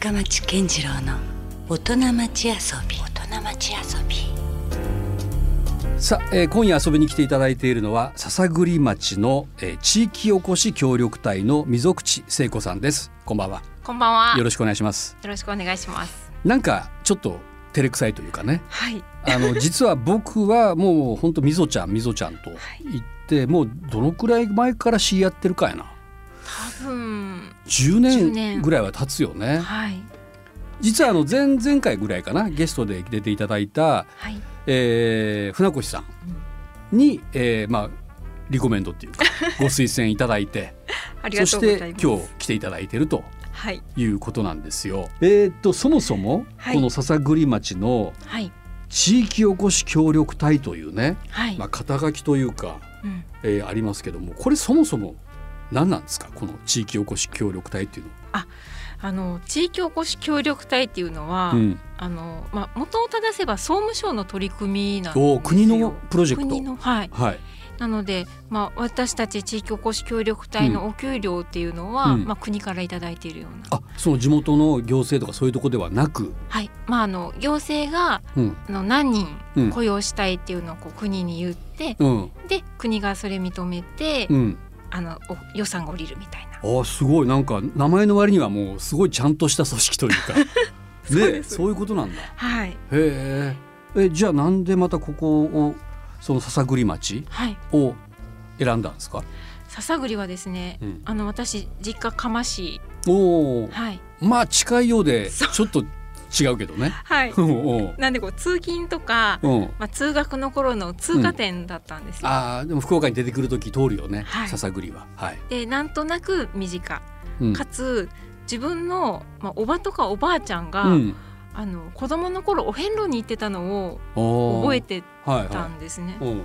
深町健次郎の大人町遊び。大人町遊び。さあ、えー今夜遊びに来ていただいているのは篠栗町の、えー地域おこし協力隊の溝口聖子さんです。こんばんは。こんばんは。よよろしくお願いします。ろしくお願いします。なんかちょっと照れくさいというかね。はい。あの 実は僕はもう本当みぞちゃんみぞちゃんと言って、もうどのくらい前から知り合ってるかやな。多分10 10年年。ぐらいは経つよね。はい。実はあの前々回ぐらいかなゲストで出ていただいた、はい。えー船越さんに、えーまあリコメンドっていうか ご推薦いただいてそし。て今日来ていただいてるとはい。いうことなんですよ。えーっとそもそも、はい。この篠栗町のはい。地域おこし協力隊というね、はい。まあ、肩書きというか、うん。えーありますけどもこれそもそも何なんですか？この地域おこし協力隊っていうのあの地域おこし協力隊っていうのは、は。うん、あのまあ元を正せば総務省の取り組みなんですよ。国のプロジェクト。国のはい。はい。なので、まあ、私たち地域おこし協力隊のお給料っていうのは、うん。まあ、国からいただいているような、あその地元の行政とかそういうところではなく、はい。まあ、あの行政がうん。あの何人うん。雇用したいっていうのをこう国に言って、うん。で国がそれ認めて、うん、あのお予算が下りるみたいな。あーすごい。なんか名前の割にはもうすごいちゃんとした組織というか。そうねです。そういうことなんだ。はい、へえ。えじゃあなんでまたここをその篠栗町はい、を選んだんですか？笹栗はですね、うん。あの私実家釜市おおはい。まあ近いようでちょっと違うけどね。はい。おなんでこう通勤とか、うん。まあ、通学の頃の通過点だったんですよ、ああでも福岡に出てくる時通るよね、はい。篠栗は。はい。でなんとなく身近。うん。かつ自分の、まあ、おばとかおばあちゃんが、うん、あの子供の頃お遍路に行ってたのを覚えてはいたはんですね。い。う。ん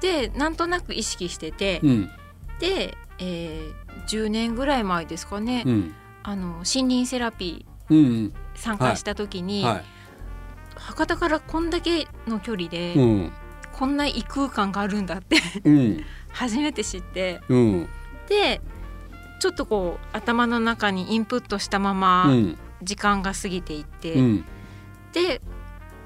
でなんとなく意識してて、うん。で、えー、10年ぐらい前ですかね、うん。あの森林セラピうんー参加した時に、はい。博多からこんだけの距離で、うん。こんな異空間があるんだってうん。初めて知ってうん。でちょっとこう頭の中にインプットしたまうまん。時間が過ぎていって、うん。で、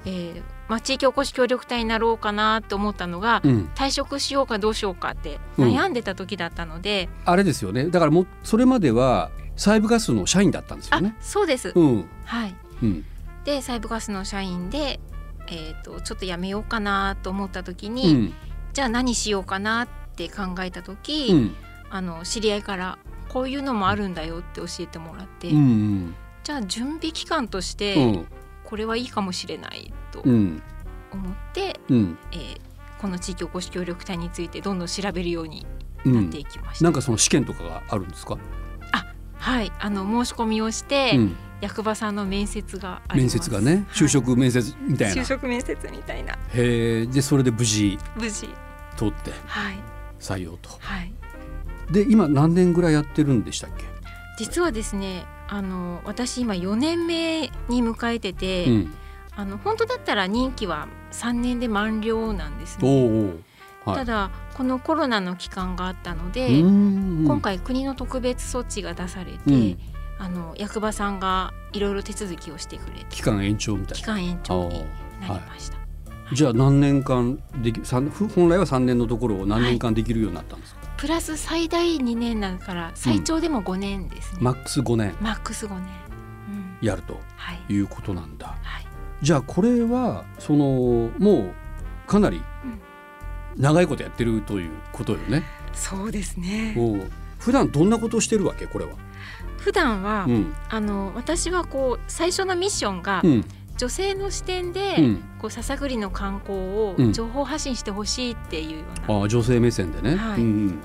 えーまあ、地域おこし協力隊になろうかなと思ったのが、うん。退職しようかどうしようかってうん。悩んでた時だったので、あれですよね。だからもうそれまでは細部ガスの社員だったんですよあね。そうです、うん。はい。うん。でサイブガスの社員で、えー、とちょっと辞めようかなと思った時うに、ん。じゃあ何しようかなって考えた時、うん。あの知り合いからこういうのもあるんだよって教えてもらって、うんじゃあ準備期間としうてん。これはいいかもしれないとうん。思って、うん。えーこの地域おこし協力隊についてどんどん調べるようにうん。なっていきました。なんかその試験とかがあるんですか？はい、あの申し込みをして、うん役場さんの面接があります。面接がね、はい就職面接みたいな。就職面接みたいなへえでそれで無事無事通ってはい採用と。はいで今何年ぐらいやってるんでしたっけ？実はですねあの私今4年目に迎えてて、うん。あの本当だったら任期は3年で満了なんですおね。うおう。はいただこのコロナの期間があったので、うん今回国の特別措置が出されて、うんあの役場さんがいろいろ手続きをしてくれて期間延長みたい期な。間延長になりました。じゃあ何年間でき本来は三年のところを何年間できるようになったんですか？プラス最大2年だから最長でも5年ですね。マックス五年マックス5年。うん、やるとはいいうことなんだ。はい。じゃあこれはそのもうかなり長いことやってるということよね。そうですね。普段どんなことをしてるわけこれは？普段は、うんあの私はこう最初のミッションが、うん女性の視点で、うん。こう笹栗の観光をうん情報発信してほしいっていうような、ああ女性目線でね。はいうん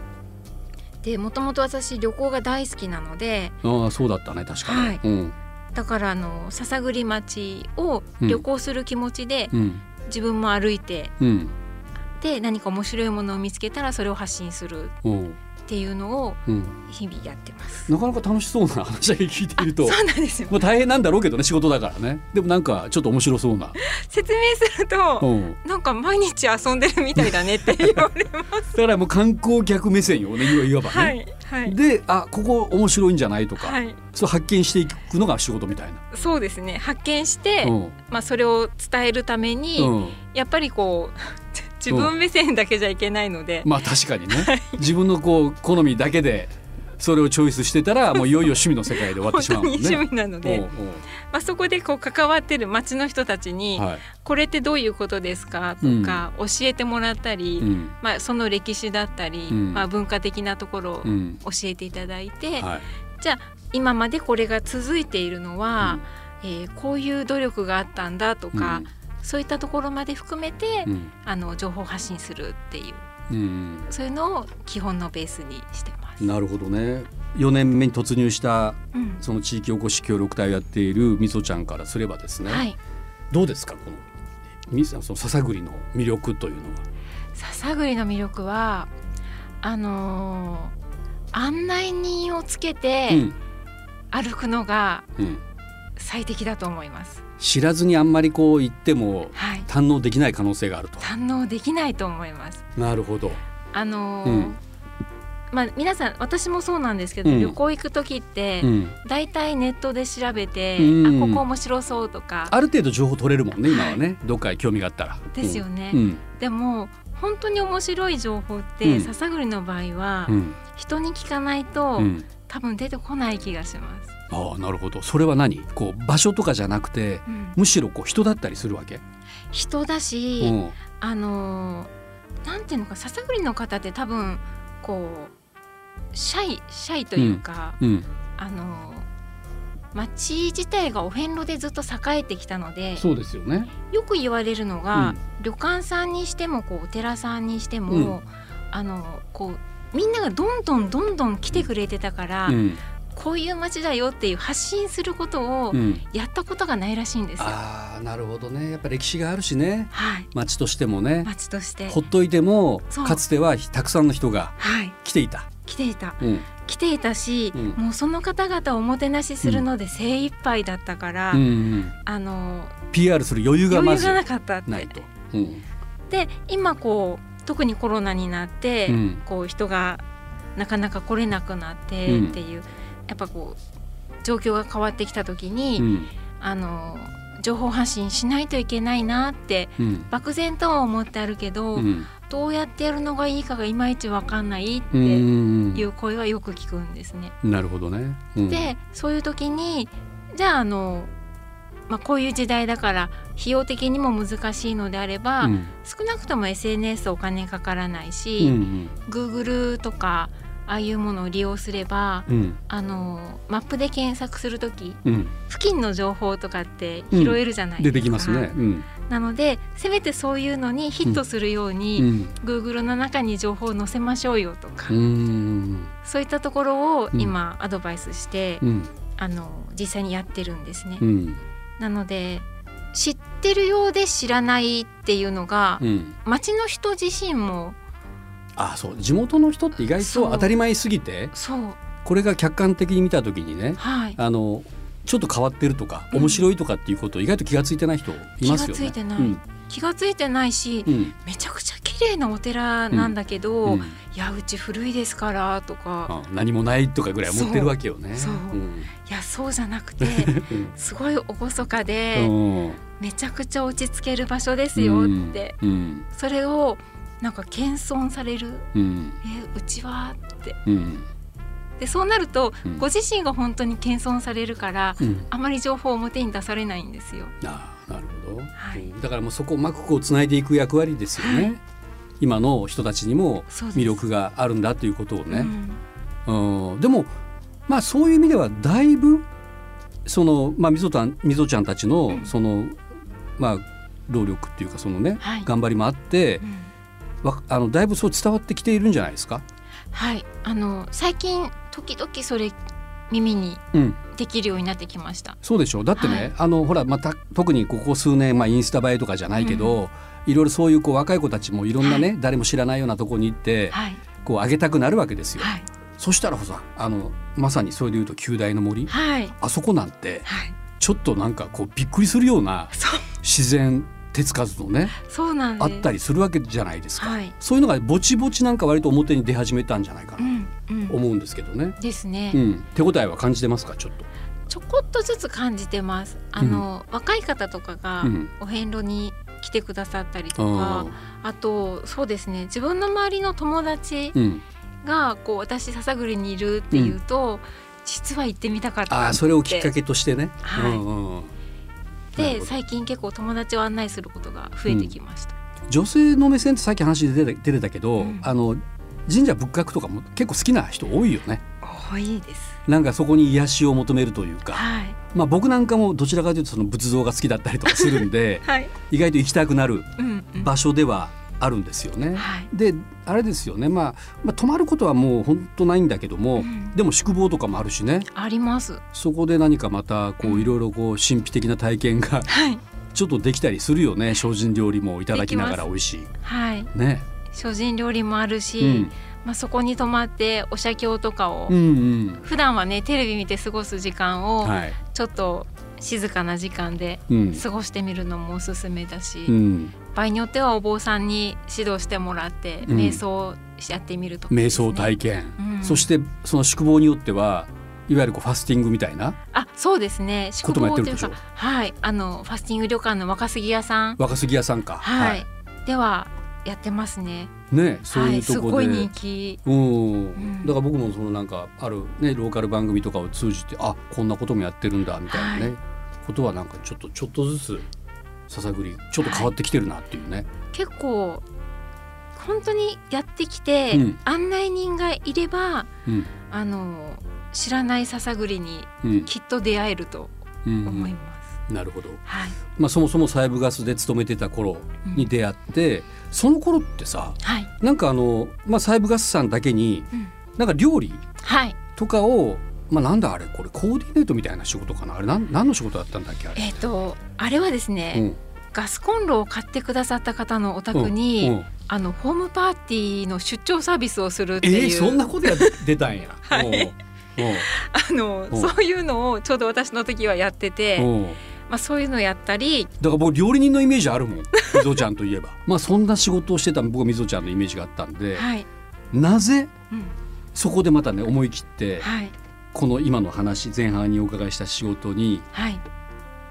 でもともと私旅行が大好きなのでうん。ああそうだったね確かに。はいうんだからあの笹栗町を旅行する気持ちで、うん自分も歩いてうんで何か面白いものを見つけたらそれを発信するうん。っていうのをうん、日々やってます。なかなか楽しそうな話だけ聞いているとそうなんですよ。まあ大変なんだろうけどね仕事だからねでもなんかちょっと面白そうな、説明すると、うん、なんか毎日遊んでるみたいだねって言われます。だからもう観光客目線よねいわばね、はいはいであここ面白いんじゃないとか、はい。そう発見していくのが仕事みたいな。そうですね。発見して、うんまあそれを伝えるために、うん、やっぱりこう 自分目線だけじゃいけないので、まあ確かにね。自分のこう好みだけでそれをチョイスしてたらもういよいよ趣味の世界で終わってしまうもんね。に趣味なので、うんう。んまあそこでこう関わってる町の人たちに、はい。これってどういうことですかとか、教えてもらったり、うん。まあその歴史だったり、うん。まあ文化的なところをうん。教えていただいて、はい。じゃあ今までこれが続いているのは、えーこういう努力があったんだとか、そういったところまで含めて、うん。あの情報発信するっていう。うんそういうのを基本のベースにしてます。なるほどね。4年目に突入したうん。その地域おこし協力隊をやっているみそちゃんからすればですね、はい、どうですかこのみその笹栗の魅力というのは？笹栗の魅力はあのー案内人をつけてうん。歩くのがうん、最適だと思います。知らずにあんまりこう言ってもはい、堪能できない可能性があると。堪能できないと思います。なるほど。あのーうん。まあ皆さん私もそうなんですけど、うん。旅行行く時って、うん、だいたいネットで調べて、うん。あここ面白そうとか。ある程度情報取れるもんね今はね、どっかに興味があったら。ですよね。うん。でも本当に面白い情報って、うん。笹栗の場合は、うん。人に聞かないと、うん。多分出てこない気がします。ああなるほど。それは何？こう場所とかじゃなくてうん。むしろこう人だったりするわけ、人だし、うん。あのーなんていうのか笹栗の方って多分こうシャイシャイというか、うん、あのー町自体がお遍路でずっと栄えてきたのでそうですよね。よく言われるのが、うん。旅館さんにしてもこうお寺さんにしても、うん。あのこうみんながどんどんどんどん来てくれてたから、うんこういう街だよっていう発信することをうん、やったことがないらしいんですよ。ああなるほどね。やっぱ歴史があるしね。はい、町としてもね。町として、ほっといてもかつてはたくさんの人がはい、来ていた。来ていた。うん。来ていたし、うん。もうその方々をおもてなしするので精一杯だったから、うんうん、あの PR する余裕がまず余裕がなかったないと。うん。で今こう特にコロナになって、うん。こう人がなかなか来れなくなってうんっていう、やっぱこう状況が変わってきた時に、うん。あの情報発信しないといけないなってうん。漠然とは思ってあるけど、うん。どうやってやるのがいいかがいまいちわかんないってうんいう声はよく聞くんですね。なるほどね。うん、でそういう時にじゃああの、まあ、こういう時代だから費用的にも難しいのであれば、うん。少なくとも SNS お金かからないうんうし、ん Google とかああいうものを利用すればうん。あのマップで検索する時うん、付近の情報とかって拾えるじゃないですか。出てきますね。うん。なのでせめてそういうのにヒットするよううに、ん Google の中に情報を載せましょうよとか、うん。そういったところをうん。今アドバイスして、うん。あの実際にやってるんですね。うん。なので知ってるようで知らないっていうのが、うん。町の人自身もあそう。地元の人って意外と当たり前すぎてそう。これが客観的に見た時にねはい。あのちょっと変わってるとかうん。面白いとかっていうことを意外と気がついてない人いますよね。気がついてない。うん。気がついてないし、うん。めちゃくちゃ綺麗なお寺なんだけど、うん。いやうち古いですからとか、あ何もないとかぐらい思ってるわけよね。いやそうじゃなくてうん。すごい厳かうで、ん。めちゃくちゃ落ち着ける場所ですよって、うん。それをなんか謙遜される。うん。えうちはって。うん。でそうなると、うん。ご自身が本当に謙遜されるから、うん。あまり情報を表に出されないんですよ。ああなるほど、はい。うん。だからもうそこをうまくこうつないでいく役割ですよね、はい。今の人たちにも魅力があるんだということをね、うん。うん。でもまあそういう意味ではだいぶそのまあみぞたんみぞちゃんたちのうん。そのまあ労力っていうかそのね、はい。頑張りもあってうあのだいぶそう伝わってきているんじゃないですか？はい。あの最近時々それ耳にうん、できるようになってきました。そうでしょう？だってね、はい。あのほらまた特にここ数年、まあ、インスタ映えとかじゃないけど、いろいろそういうこう若い子たちもいろんなね、誰も知らないようなところに行って、はい。こう上げたくなるわけですよ。はい。そしたらさあのまさにそれでいうと旧大の森はい。あそこなんてはい。ちょっとなんかこうびっくりするような自然手つかずのねそうなんです。あったりするわけじゃないですか、はい。そういうのがぼちぼちなんか割と表に出始めたんじゃないかうなんうん。思うんですけどね。ですね、うん、手応えは感じてますかちょっと。ちょこっとずつ感じてます。あの、若い方とかがうん。お遍路に来てくださったりとあか、あとそうですね。自分の周りの友達うん、がこう私笹栗にいるっていうと、実は行ってみたかったあーそれをきっかけとしてね。はい。うんうんうんなるほど。で最近結構友達を案内することが増えてきました、女性の目線ってさっき話で出てたけど、うん。あの神社仏閣とかも結構好きな人多いよね。多いです。なんかそこに癒しを求めるというか、はい。まあ僕なんかもどちらかというとその仏像が好きだったりとかするんで はい。意外と行きたくなるうんうん。場所ではあるんですよね。はい。であれですよね、まあ、まあ泊まることはもう本当ないんだけども、うん。でも宿坊とかもあるしね。あります。そこで何かまたこううん。いろいろこう神秘的な体験がはい。ちょっとできたりするよね。精進料理もいただきながら美味しい。はい。ね。精進料理もあるし、うん。まあ、そこに泊まってお写経とかを、うんうん。普段はねテレビ見て過ごす時間をはい。ちょっと静かな時間でうん。過ごしてみるのもおすすめだし、うん、場合によってはお坊さんに指導してもらって、うん。瞑想をやってみるとか。瞑ですね想体験、うん。そしてその宿坊によってはいわゆるこうファスティングみたいなあそうですね。宿坊というかはい。あのファスティング旅館の若杉屋さん。若杉屋さんか。はい、ではやってますね。ねそうはいいうすとこで、ごい人気。うん。ん。だから僕もそのなんかあるねローカル番組とかを通じてあこんなこともやってるんだみたいなね、はい。ことはなんかちょっとちょっとずつ笹栗ちょっと変わってきてるなっていうね。結構本当にやってきて、うん。案内人がいればうん。あの知らない笹栗にうん。きっと出会えるとうん思います、なるほど、はい。まあ、そもそも西部ガスで勤めてた頃に出会って、その頃ってさはい、なんかあの、まあ、西部ガスさんだけにうん。なんか料理はい。とかを、まあ、なんだあれこれコーディネートみたいな仕事かな？あれなん何の仕事だったんだっけあれ。えっ、とあれはですね、うん。ガスコンロを買ってくださった方のお宅に、うんうん。あのホームパーティーの出張サービスをするってえいう、ー、そんなことや出たんや。はい。あのうん。そういうのをちょうど私の時はやってて、まあ、そういうのやったりだから僕料理人のイメージあるもん みぞちゃんといえば。まあそんな仕事をしてた僕はみぞちゃんのイメージがあったんで、はい、なぜうん。そこでまたね思い切ってはいこの今の話前半にお伺いした仕事にはい。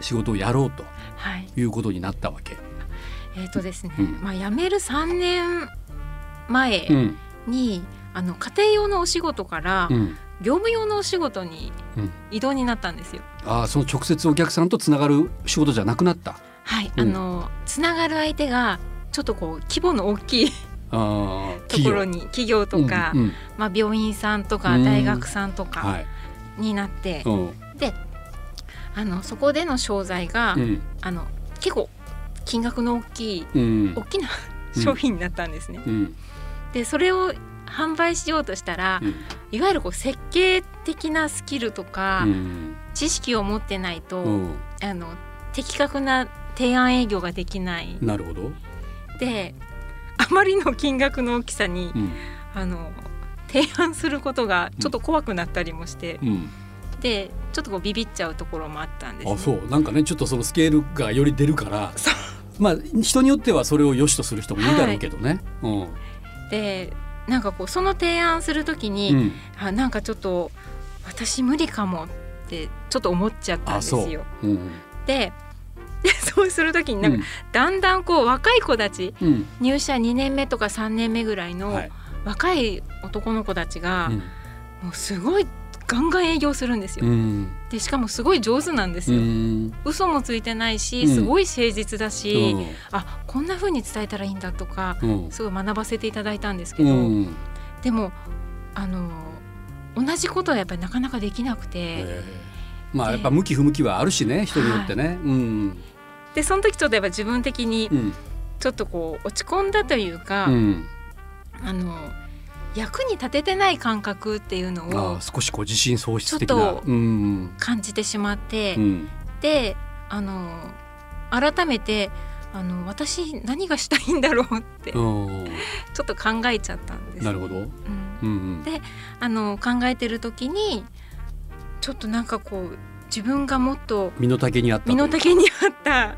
仕事をやろうとはい。いうことになったわけ。えっ、とですね、うん。まあ辞める3年前うん。に、あの家庭用のお仕事からうん。業務用のお仕事にうん移動になったんですよ。ああその直接お客さんとつながる仕事じゃなくなった？はい、うん。あのつながる相手がちょっとこう規模の大きいああところに企業とか、うんうん。まあ、病院さんとかうん。大学さんとかはい。になって、うん。であのそこでの商材が、うん。あの結構金額の大きいうん。大きなうん。商品になったんですね。うん。でそれを販売しようとしたら、うん。いわゆるこう設計的なスキルとか、うん。知識を持ってないと、うん。あの的確な提案営業ができない。なるほど。であまりの金額の大きさに、うん。あの提案することがちょっと怖くなったりもして、うん。でちょっとこうビビっちゃうところもあったんです、ね、あそうなんかねちょっとそのスケールがより出るからまあ人によってはそれを良しとする人もいるだろうけどね。うんでなんかこうその提案するときに、うん。あなんかちょっと私無理かもってちょっと思っちゃったんですよ。。う。んででそうするときになんか、だんだんこう若い子たちうん。うん入社2年目とか3年目ぐらいのはい若い男の子たちが、うん。もうすごいガンガン営業するんですよ。うん。でしかもすごい上手なんですうよ。ん。嘘もついてないしうん。すごい誠実だし、あこんな風に伝えたらいいんだとかうん。すごい学ばせていただいたんですけうど、ん。でもあの同じことはやっぱりなかなかできなくて、まあやっぱ向き不向きはあるしね人によってね。うん。でその時ちょっとやっぱ自分的にうん。ちょっとこう落ち込んだというか、うんあの役に立ててない感覚っていうのあをあ少しこう自信喪失的ちょっと感じてしまって、うん。であの改めてあの私何がしたいんだろうってちょうんっと考えちゃったんです。なるほど。うん。うんうん。であの考えてる時にちょっとなんかこう自分がもっと身の丈にあった身の丈に合ったあ。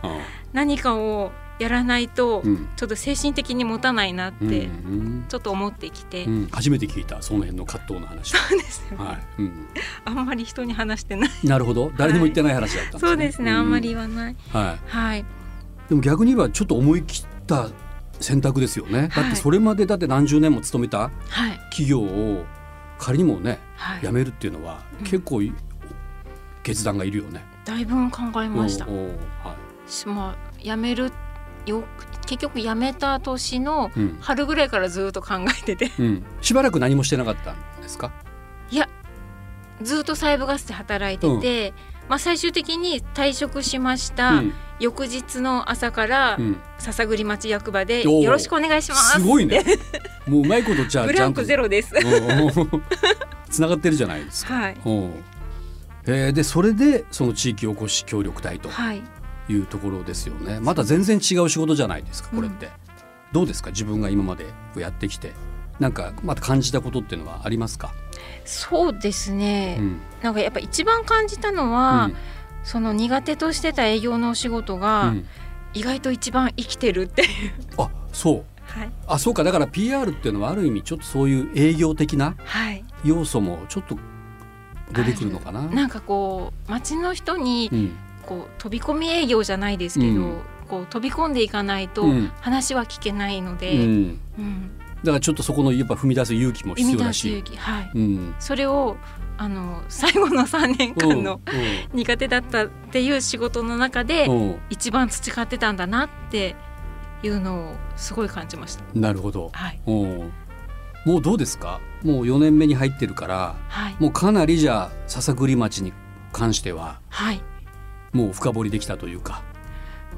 何かをやらないとうん。ちょっと精神的に持たないなっうんてうん。ちょっと思ってきて、うん。初めて聞いたその辺の葛藤の話。そうですよね、はい。うん。あんまり人に話してない。なるほど。誰にも言ってない話だったんですね。そうですね、あんまりう言わない。はい。はい。でも逆に言えばちょっと思い切った選択ですよね。だってそれまでだって何十年も勤めたはい。企業を仮にもねはい。辞めるっていうのはうん。結構い決断がいるよね。だいぶ考えました。はしまあ辞めるよ結局辞めた年の。春ぐらいからずっと考えててうん。しばらく何もしてなかったんですか？いやずっと西部ガスで働いてて、まあ、最終的に退職しました、うん。翌日の朝からうん。篠栗町役場でよろしくお願いしますすごいね。もううまいことじゃあブランクゼロ。ロですつな がってるじゃないですか。はいえーでそれでその地域おこし協力隊とはいいうところですよね。また全然違う仕事じゃないですかこれって。どうですか自分が今までやってきて。なんかまた感じたことっていうのはありますか？そうですね、うん。なんかやっぱ一番感じたのは、うん。その苦手としてた営業のお仕事うがん。意外と一番生きてるっていう、あそう。はい。あそうか。だから PR っていうのはある意味ちょっとそういう営業的なはい、要素もちょっと出てくるのかな。なんかこう街の人にうんこう飛び込み営業じゃないですけど、うん。こう飛び込んでいかないとうん。話は聞けないのうで、ん、うん。だからちょっとそこのやっぱ踏み出す勇気も必要だし。勇。気。はい。うん。それをあの 最後の3年間のうん。苦手だったっていう仕事の中で一番培ってたんだなっていうのをすごい感じました。なるほど。はい。うん。もうどうですか？もう4年目に入ってるからはい。もうかなりじゃあ篠栗町に関してははいもう深掘りできたというか。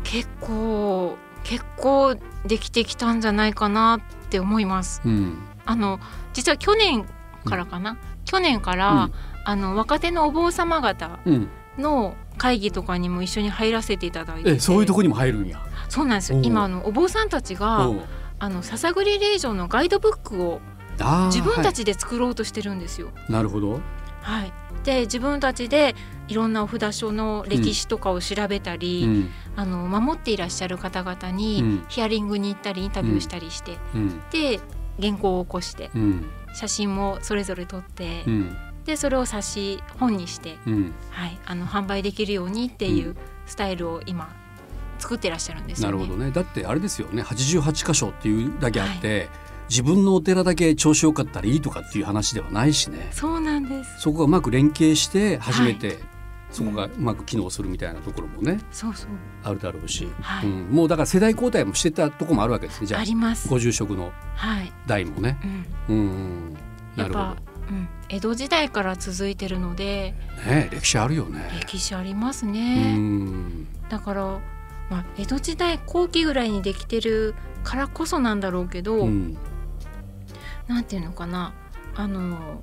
結構結構できてきたんじゃないかなって思います。うん。あの実は去年からかな、去年から、うん。あの若手のお坊様方うん、の会議とかにも一緒に入らせていただいてそういうとこにも入るんや。そうなんですよ。今あのお坊さんたちがうん。あの笹栗霊場のガイドブックを自分たはちで作ろうとしてるんですよ。いなるほど。はい、で自分たちでいろんなお札書の歴史とかを調べたり、うん。あの守っていらっしゃる方々にうん。ヒアリングに行ったりインタビューしたりして、うん。で原稿を起こしてうん。写真もそれぞれ撮って、うん。でそれを冊子本にして、うん。はい、あの販売できるようにっていううスタイルを今作ってらっしゃるんですよね。なるほどね。だってあれですよね。88箇所っていうだけあって、自分のお寺だけ調子よかったらいいとかっていう話ではないしね。そうなんです。そこがうまく連携して初めて、はそこがうまく機能するみたいなところもね、そうそう。あるだろうし、はいうん、もうだから世代交代もしてたところもあるわけですねじゃああります。ご住職のはい。代もね。うん。うんうん、なるほやっぱ、うん、江戸時代から続いてるのでど。ね歴史あるよね。歴史ありますうね。んだから、まあ、江戸時代後期ぐらいにできてるからこそなんだろうけど、うんなんていうのかな。あの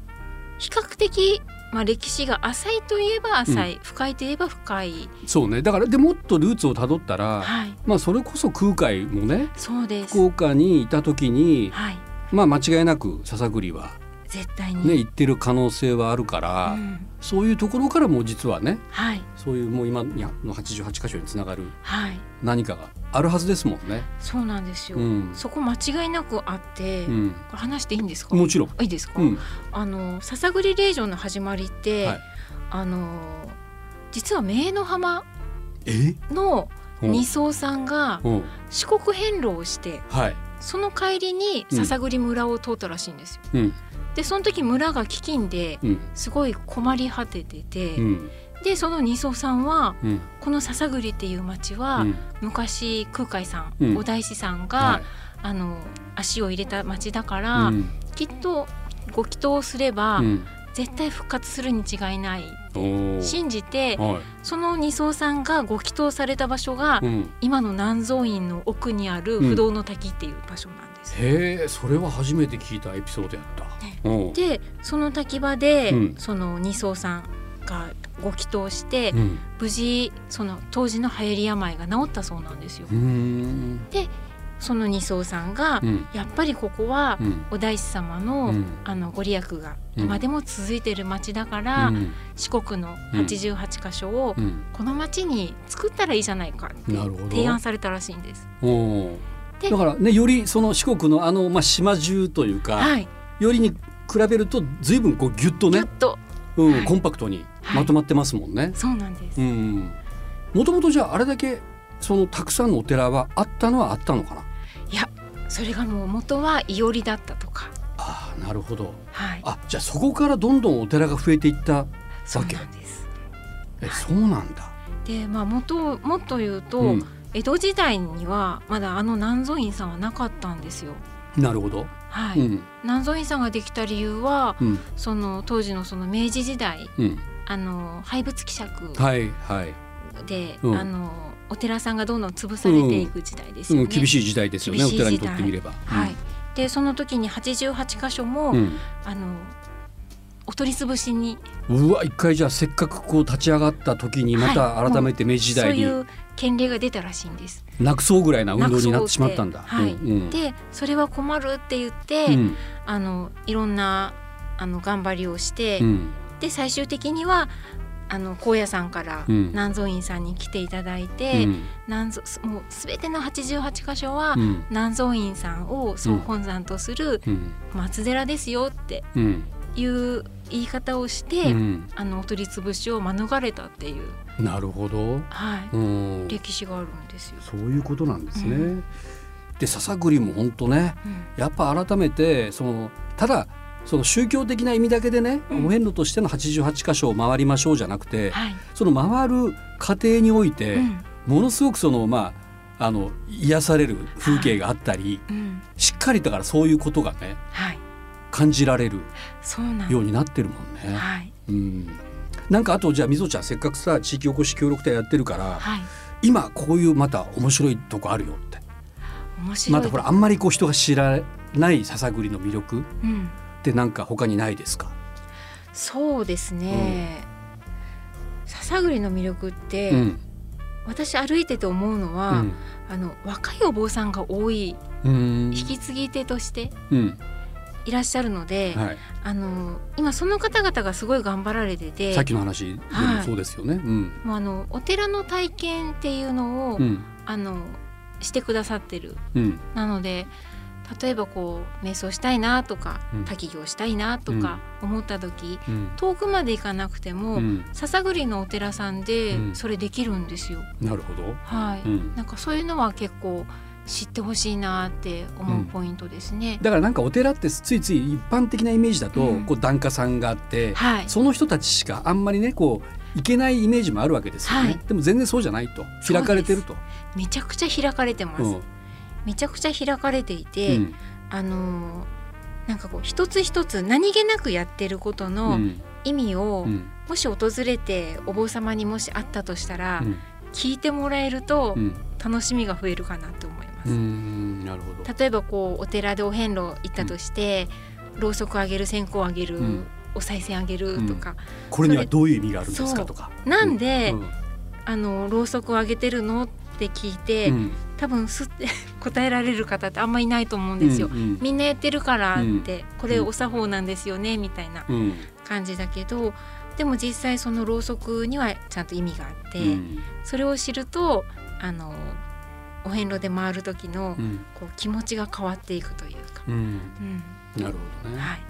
比較的、まあ、歴史が浅いといえば浅い、深いといえば深い、そうね。だからでもっとルーツをたどったら、はい。まあそれこそ空海もねそうです。福岡にいた時にはい。まあ間違いなく笹栗は絶対に、ね行ってる可能性はあるから、うん。そういうところからも実はねはい。そういうもう今の88箇所につながるはい。何かがあるはずですもんね。そうなんですよ、うん。そこ間違いなくあって、うん、これ話していいんですか？もちろん。いいですか、うん。あの笹栗霊場の始まりって、はい。あの実は明の浜え？のうん。二層さんがうん。四国遍路をしてはい。その帰りにうん。笹栗村を通ったらしいんですよ。うんでその時村が飢饉でうん。すごい困り果ててて、うん。でその二層さんはうん。この笹栗っていう町は、うん。昔空海さん、うん。お大師さんが、はあの足を入れた町だかいら、うん。きっとご祈祷すれば、うん。絶対復活するに違いない信じてはい。その二層さんがご祈祷された場所が、うん。今の南蔵院の奥にある不動の滝っていう場所なんです。へえそれは初めて聞いたエピソードやった。でその滝場で、うん。その二層さんがご祈祷して、うん。無事その当時の流行り病が治ったそうなんですよ。う。ん。その二層さんが、うん。やっぱりここはうん。お大師様の,、うん。あのご利益がうん今でも続いている町だから、うん。四国の88箇所をうん。この町に作ったらいいじゃないかって提案されたらしいんです。だからねよりその四国のあの、まあ、島中というか、はい、よりに比べると随分こうギュッとねうんはいコンパクトにはいまとまってますもんね。そうなんです。うんもともとじゃああれだけそのたくさんのお寺はあったのはあったのかな？いやそれがもう元はいおりだったとか、ああなるほど。はい、あじゃあそこからどんどんお寺が増えていったそうわけなんです。えそうなんだ。でまあ元をもっと言うと、うん江戸時代にはまだあの南蔵院さんはなかったんですよ。なるほど。はい、うん南蔵院さんができた理由はうんその当時のその明治時代うんあの廃仏希釈はいはい。で、うんあのお寺さんがどんどん潰されていく時代ですよね。うん厳しい時代ですよねお寺にとってみれば。はい。でその時に88箇所も、うん。あのお取り潰しにうわ一回じゃあせっかくこう立ち上がった時にまたはい改めて明治時代にそういう権利が出たらしいんです。なくそうぐらいな運動になってしまったんだ。なくそうってうんうん。でそれは困るって言って、うん。あのいろんなあの頑張りをして、うん。で最終的にはあの高野山からうん。南蔵院さんに来ていただいて、うん。南蔵もうすべての88箇所は、うん。南蔵院さんを総本山とするうん。松寺ですよってうん。いう言い方をして、うん。あのお取り潰しを免れたっていう、なるほど。はい。うん。歴史があるんですよ。そういうことなんですね。うで笹栗も本当ねうん。やっぱ改めてそのただその宗教的な意味だけでね、うん。お遍路としての88箇所を回りましょうじゃなくて、はい。その回る過程において、うん。ものすごくそのまああの癒される風景があったり、うん。しっかりだからそういうことがねはい感じられるようになってるもんね。はい。うん、なんかあとじゃあみぞちゃんせっかくさ地域おこし協力隊やってるからはい。今こういうまた面白いとこあるよって。またほらあんまりこう人が知らない笹栗の魅力うん。ってなんか他にないですか、そうですね、笹栗の魅力って、うん。私歩いてて思うのは、うん。あの若いお坊さんが多いうん。引き継ぎ手としてうんいらっしゃるので、はい、あの今その方々がすごい頑張られててさっきの話でもはい。そうですよね。うん。もうあのお寺の体験っていうのを、うん。あのしてくださってる。うん。なので例えばこう瞑想したいなとか、うん。滝行したいなとか思った時、うん。遠くまで行かなくても、うん。笹栗のお寺さんでうん。それできるんですよ。なるほど。はい、うん。なんかそういうのは結構知ってほしいなって思うポイントですね。だからなんかお寺ってついつい一般的なイメージだと、うんこう檀家さんがあって、はい、その人たちしかあんまりねこういけないイメージもあるわけですよね。はいでも全然そうじゃないと開かれてると。めちゃくちゃ開かれてます。うんめちゃくちゃ開かれていうて、んあのーなんかこう一つ一つ何気なくやってることうのん意味を、うんもし訪れてお坊様にもしあったとしたら、うん聞いてもらえるとうん楽しみが増えるかなと思います。うんなるほど。例えばこうお寺でお遍路行ったとして、ろうそくあげる線香あげる、うん。お賽銭あげるとか、これにはどういう意味があるんですかとか。なんで、うんあのろうそくをあげてるのって聞いて、うん。多分すって 答えられる方ってあんまりいないと思うんですよ。うんうんみんなやってるからって、これうんお作法なんですよねみたいなうん。感じだけどでも実際そのろうそくにはちゃんと意味があって、うん。それを知るとあのお遍路で回る時のうん。こう気持ちが変わっていくというか、うん。うん。なるほどね。はい。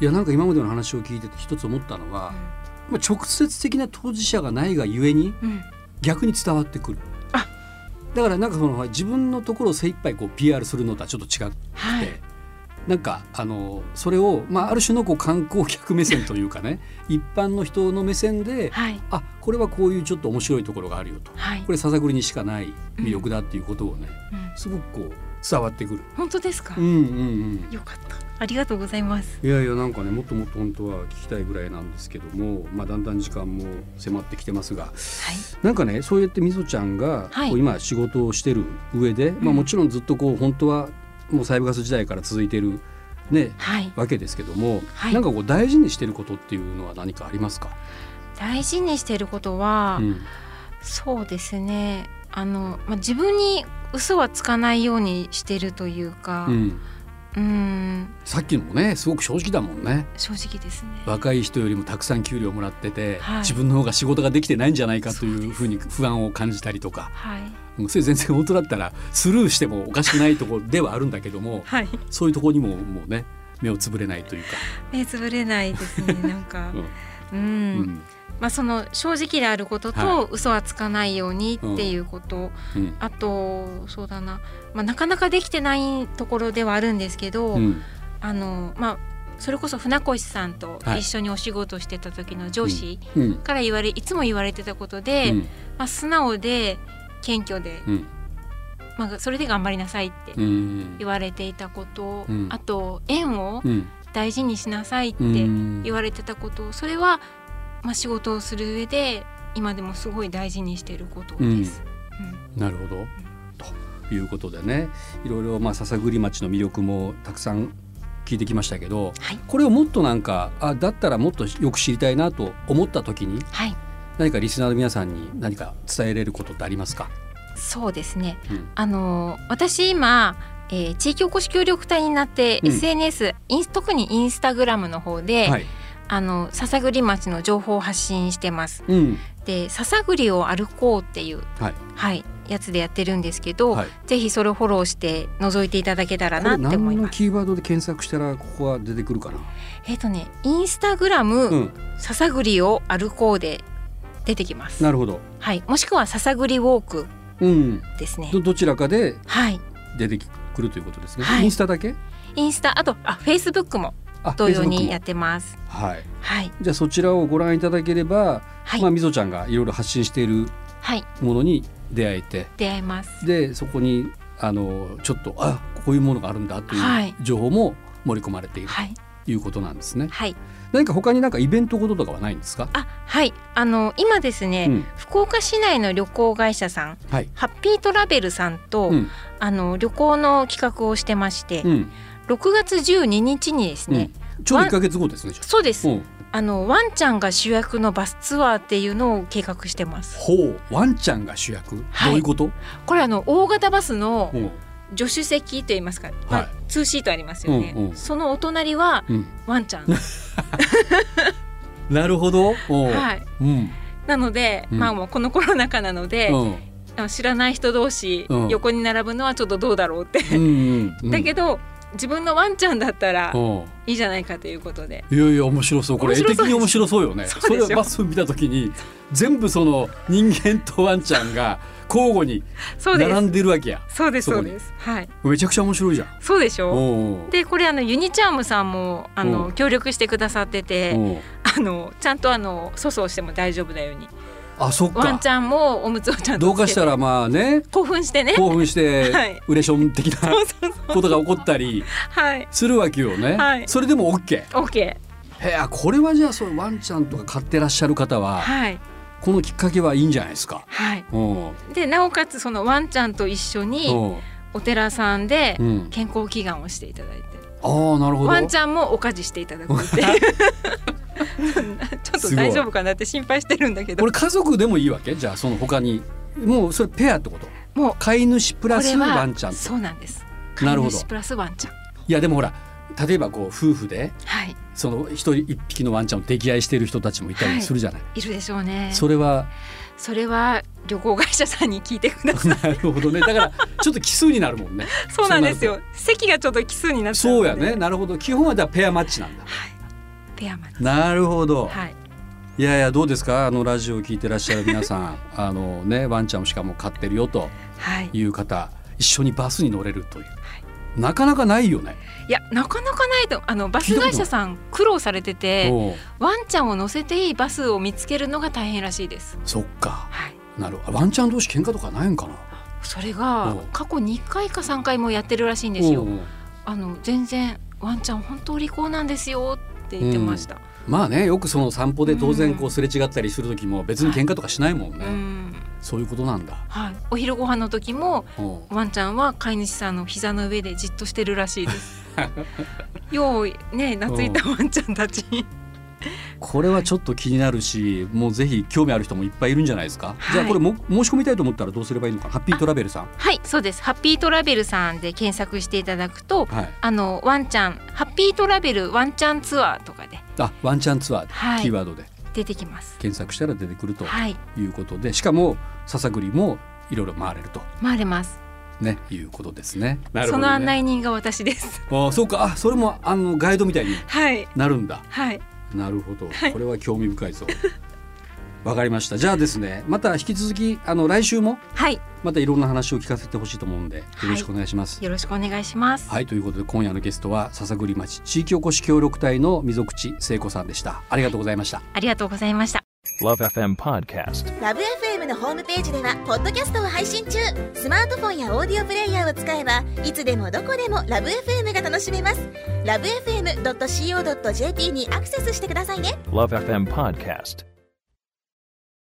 いやなんか今までの話を聞いてて一つ思ったのは、まあ、直接的な当事者がないがゆえにうん。うん逆に伝わってくる。あ。だからなんかその自分のところを精一杯こう PR するのとはちょっと違って、はいなんかあのそれを、まあ、ある種のこう観光客目線というかね一般の人の目線ではい。あこれはこういうちょっと面白いところがあるよと。はいこれ笹栗にしかない魅力だっていうことをね、うん。すごくこう伝わってくる。本当ですか、うんうんうん。よかった。ありがとうございます。いやいやなんかねもっともっと本当は聞きたいぐらいなんですけども、まあ、だんだん時間も迫ってきてますがはい。なんかねそうやってみぞちゃんがはい。今仕事をしてる上で、まあ、うん。もちろんずっとこう本当はもうサイブガス時代から続いてる、ね、はい。わけですけども、はい。なんかこう大事にしてることっていうのは何かありますか、大事にしてることは、うん。そうですね。あの、まあ、自分に嘘はつかないようにしてるというかううんーん。さっきのもねすごく正直だもんね。正直ですね。若い人よりもたくさん給料もらってて、はい。自分の方が仕事ができてないんじゃないかというふうに不安を感じたりとか。はい。うんそれ全然本当だったらスルーしてもおかしくないところではあるんだけどもはい。そういうところにももうね目をつぶれないというか、目つぶれないですねなんか。うん。うん、うんまあその正直であることと、は嘘はつかないようにっていうこと、うん。あとそうだな、まあ、なかなかできてないところではあるんですけど、うん。あのまあそれこそ船越さんとはい。一緒にお仕事してた時の上司うん。から言われ、いつも言われてたことで、うん。まあ、素直で謙虚で、うん。まあ、それで頑張りなさいってうん。言われていたこと、うん。あと縁をうん。大事にしなさいってうん。言われてたことそれは、まあ、仕事をする上で今でもすごい大事にしていることです。うん。なるほど。ということでねいろいろまあ篠栗町の魅力もたくさん聞いてきましたけどはい、これをもっとなんかあだったらもっとよく知りたいなと思った時にはい、何かリスナーの皆さんに何か伝えれることってありますか、そうですね。うん。あの私今、えー地域おこし協力隊になって、うん。SNS インス特にインスタグラムの方で、はいあの篠栗町の情報を発信してます。うん。で篠栗を歩こうっていうはい。はいやつでやってるんですけど、はい、ぜひそれをフォローして覗いていただけたらなって思います。何のキーワードで検索したらここは出てくるかな、えっ、とねインスタグラム、うん、笹栗を歩こうで出てきます。なるほど、はい、もしくは笹栗ウォークうん、ですね。どどちらかではい、出てくるということですね、はい。インスタだけ？インスタあとあフェイスブックも。あ同様にやってます。はい。はい。じゃあそちらをご覧いただければ、はい、まあみぞちゃんがいろいろ発信しているはい。ものに出会えて。出会えます。でそこにあのちょっとあこういうものがあるんだとはい。いう情報も盛り込まれているはい。ということなんですね。はい。何か他になんかイベントこととかはないんですか？あはい。あの今ですね、うん。福岡市内の旅行会社さんはい。ハッピートラベルさんと、うん。あの旅行の企画をしてまして、うん6月12日にですね、うん。ちょうど一ヶ月後ですね。そうです、あうん。あのワンちゃんが主役のバスツアーっていうのを計画してます。ほう。ワンちゃんが主役、はい。どういうこと？これあの大型バスのうん。助手席と言いますか、まあはいツーシートありますよね、うんうん。そのお隣はうん。ワンちゃん。なるほど。はい。うん。なので、うん。まあもうこのコロナ禍なので、知らない人同士うん。横に並ぶのはちょっとどうだろうって。だけど自分のワンちゃんだったらうん。いいじゃないかということで。いやいや面白そう。これ絵的に面白そうよね。それをバス見た時に全部その人間とワンちゃんが交互に並んでるわけや。そうですそうです。はい。めちゃくちゃ面白いじゃん。そうでしょ。でこれあのユニチャームさんもあうのん。協力してくださっててあのちゃんとあの粗相しても大丈夫なようにあそっか。ワンちゃんもおむつをちゃんとどうかしたらつまあね。興奮してね。興奮してはい。ウレション的なことが起こったりはい。するわけよね、はい。それでも OK オッケへえあこれはじゃあそうワンちゃんとか飼ってらっしゃる方ーははい。このきっかけはいいんじゃないですか？はい。うん。でなおかつそのワンちゃんと一緒にうん。お寺さんでうん。健康祈願をしていただいてああなるほど。ワンちゃんもお家事していただくって ちょっと大丈夫かなって心配してるんだけど。これ家族でもいいわけ？じゃあその他にもうそれペアってこと？もう飼い主プラスワンちゃん。とそうなんです。なるほど。飼い主プラスワンちゃん。いやでもほら例えばこう夫婦ではい。その一人一匹のワンちゃんを溺愛している人たちもいたりするじゃない、いるでしょうね。それはそれは旅行会社さんに聞いてください。なるほどね。だからちょっと奇数になるもんね。そうなんですよ。席がちょっと奇数になっちゃうそうやね。なるほど。基本はだからペアマッチなんだ。はい。ペアマンなるほど、はい。いやいやどうですか？あのラジオを聞いてらっしゃる皆さん。あのねワンちゃんをしかも飼ってるよとはい。いう方一緒にバスに乗れるという、なかなかないよね。いやなかなかないとあのバス会社さん苦労されててワンちゃんを乗せていいバスを見つけるのが大変らしいです。そっか。はい。なるほど。ワンちゃん同士喧嘩とかないんかな。それがお過去2回か3回もやってるらしいんですよ。あの全然ワンちゃん本当お利口なんですよって言ってました。まあねよくその散歩で当然こううすれ違ったりする時も別に喧嘩とかしないもんね、うんそういうことなんだ。はい。お昼ご飯の時もワンちゃんは飼い主さんの膝の上でじっとしてるらしいです。ようね懐いたワンちゃんたち。これはちょっと気になるしもうぜひ興味ある人もいっぱいいるんじゃないですか、はい。じゃあこれも申し込みたいと思ったらどうすればいいのか。ハッピートラベルさん。はい。そうです。ハッピートラベルさんで検索していただくとはい。あのワンちゃんハッピートラベルワンちゃんツアーとかで。あワンチャンツアーで、はい。キーワードで出てきます。検索したら出てくるとはい。いうことでしかも笹栗もいろいろ回れると。回れます。ねいうことですね。その案内人が私です。あそうか。あそれもあのガイドみたいにはい。なるんだ。はい。なるほど、はい。これは興味深いぞ。わかりました。じゃあですね、また引き続きあの来週もはいまたいろんな話を聞かせてほしいと思うんでよろしくお願いします。よろしくお願いしますはい、ということで今夜のゲストは笹栗町地域おこし協力隊の溝口聖子さんでした。ありがとうございました。ありがとうございました Love FM Podcast. ラブ f m のホームページではポッドキャストを配信中スマートフォンやオーディオプレイヤーを使えばいつでもどこでもラブ f m が楽しめますラブ FM.co.jp にアクセスしてくださいね Love FM Podcast.